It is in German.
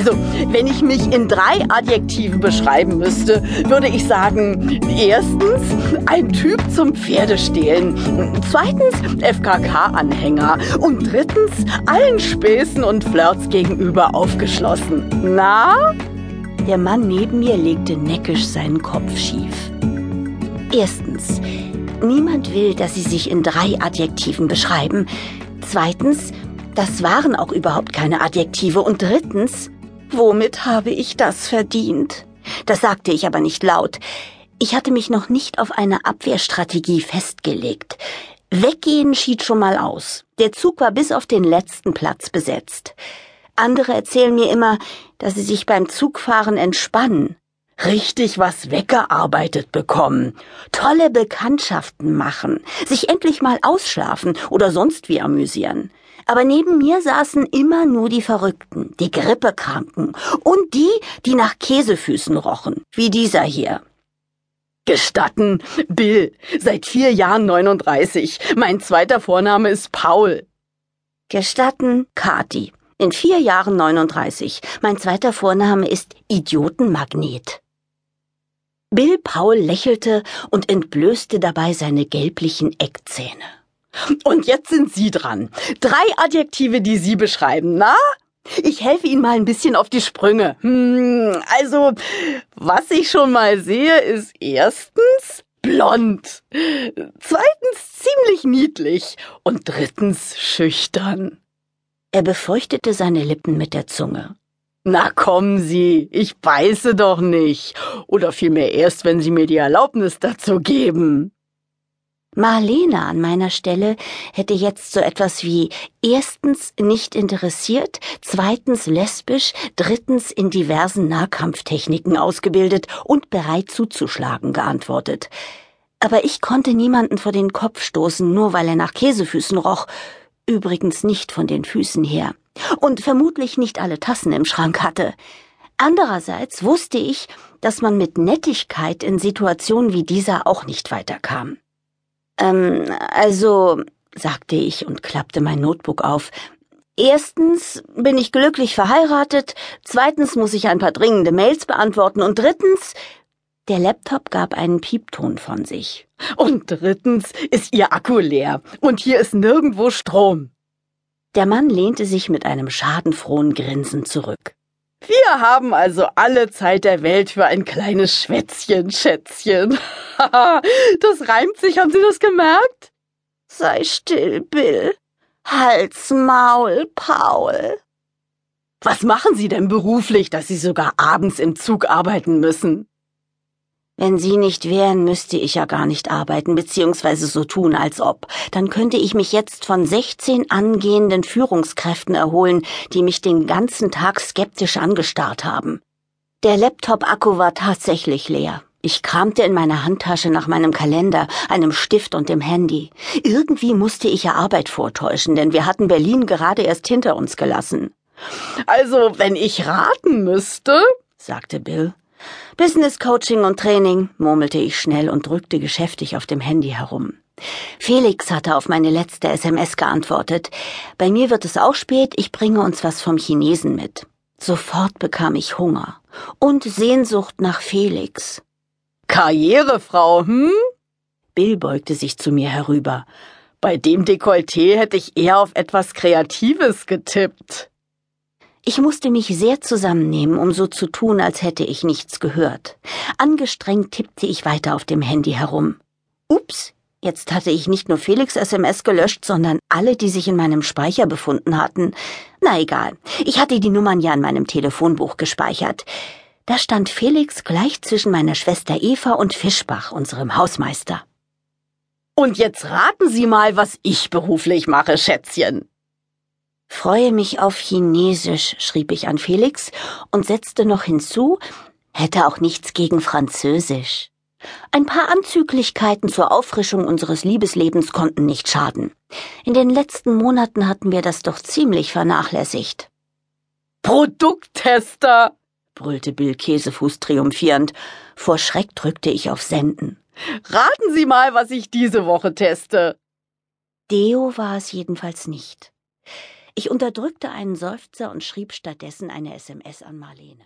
Also, wenn ich mich in drei Adjektiven beschreiben müsste, würde ich sagen, erstens, ein Typ zum Pferdestehlen, zweitens, FKK-Anhänger und drittens, allen Späßen und Flirts gegenüber aufgeschlossen. Na? Der Mann neben mir legte neckisch seinen Kopf schief. Erstens, niemand will, dass Sie sich in drei Adjektiven beschreiben. Zweitens, das waren auch überhaupt keine Adjektive. Und drittens, womit habe ich das verdient? Das sagte ich aber nicht laut. Ich hatte mich noch nicht auf eine Abwehrstrategie festgelegt. Weggehen schied schon mal aus. Der Zug war bis auf den letzten Platz besetzt. Andere erzählen mir immer, dass sie sich beim Zugfahren entspannen, richtig was weggearbeitet bekommen, tolle Bekanntschaften machen, sich endlich mal ausschlafen oder sonst wie amüsieren. Aber neben mir saßen immer nur die Verrückten, die Grippekranken und die, die nach Käsefüßen rochen, wie dieser hier. Gestatten, Bill, seit vier Jahren 39. Mein zweiter Vorname ist Paul. Gestatten, Kati, in vier Jahren 39. Mein zweiter Vorname ist Idiotenmagnet. Bill Paul lächelte und entblößte dabei seine gelblichen Eckzähne. Und jetzt sind Sie dran. Drei Adjektive, die Sie beschreiben, na? Ich helfe Ihnen mal ein bisschen auf die Sprünge. Hm, also, was ich schon mal sehe, ist erstens blond, zweitens ziemlich niedlich und drittens schüchtern. Er befeuchtete seine Lippen mit der Zunge. Na kommen Sie, ich beiße doch nicht. Oder vielmehr erst, wenn Sie mir die Erlaubnis dazu geben. Marlene an meiner Stelle hätte jetzt so etwas wie erstens nicht interessiert, zweitens lesbisch, drittens in diversen Nahkampftechniken ausgebildet und bereit zuzuschlagen geantwortet. Aber ich konnte niemanden vor den Kopf stoßen, nur weil er nach Käsefüßen roch, übrigens nicht von den Füßen her und vermutlich nicht alle Tassen im Schrank hatte. Andererseits wusste ich, dass man mit Nettigkeit in Situationen wie dieser auch nicht weiterkam. Ähm, also, sagte ich und klappte mein Notebook auf. Erstens bin ich glücklich verheiratet, zweitens muss ich ein paar dringende Mails beantworten und drittens der Laptop gab einen Piepton von sich. Und drittens ist Ihr Akku leer und hier ist nirgendwo Strom. Der Mann lehnte sich mit einem schadenfrohen Grinsen zurück. Wir haben also alle Zeit der Welt für ein kleines Schwätzchen, Schätzchen. das reimt sich, haben Sie das gemerkt? Sei still, Bill. Hals, Maul, Paul. Was machen Sie denn beruflich, dass Sie sogar abends im Zug arbeiten müssen? Wenn Sie nicht wären, müsste ich ja gar nicht arbeiten, beziehungsweise so tun, als ob. Dann könnte ich mich jetzt von 16 angehenden Führungskräften erholen, die mich den ganzen Tag skeptisch angestarrt haben. Der Laptop-Akku war tatsächlich leer. Ich kramte in meiner Handtasche nach meinem Kalender, einem Stift und dem Handy. Irgendwie musste ich ja Arbeit vortäuschen, denn wir hatten Berlin gerade erst hinter uns gelassen. Also, wenn ich raten müsste, sagte Bill, Business Coaching und Training, murmelte ich schnell und drückte geschäftig auf dem Handy herum. Felix hatte auf meine letzte SMS geantwortet. Bei mir wird es auch spät, ich bringe uns was vom Chinesen mit. Sofort bekam ich Hunger und Sehnsucht nach Felix. Karrierefrau, hm? Bill beugte sich zu mir herüber. Bei dem Dekolleté hätte ich eher auf etwas Kreatives getippt. Ich musste mich sehr zusammennehmen, um so zu tun, als hätte ich nichts gehört. Angestrengt tippte ich weiter auf dem Handy herum. Ups, jetzt hatte ich nicht nur Felix SMS gelöscht, sondern alle, die sich in meinem Speicher befunden hatten. Na egal, ich hatte die Nummern ja in meinem Telefonbuch gespeichert. Da stand Felix gleich zwischen meiner Schwester Eva und Fischbach, unserem Hausmeister. Und jetzt raten Sie mal, was ich beruflich mache, Schätzchen. Freue mich auf Chinesisch, schrieb ich an Felix und setzte noch hinzu, hätte auch nichts gegen Französisch. Ein paar Anzüglichkeiten zur Auffrischung unseres Liebeslebens konnten nicht schaden. In den letzten Monaten hatten wir das doch ziemlich vernachlässigt. Produkttester, brüllte Bill Käsefuß triumphierend. Vor Schreck drückte ich auf Senden. Raten Sie mal, was ich diese Woche teste. Deo war es jedenfalls nicht. Ich unterdrückte einen Seufzer und schrieb stattdessen eine SMS an Marlene.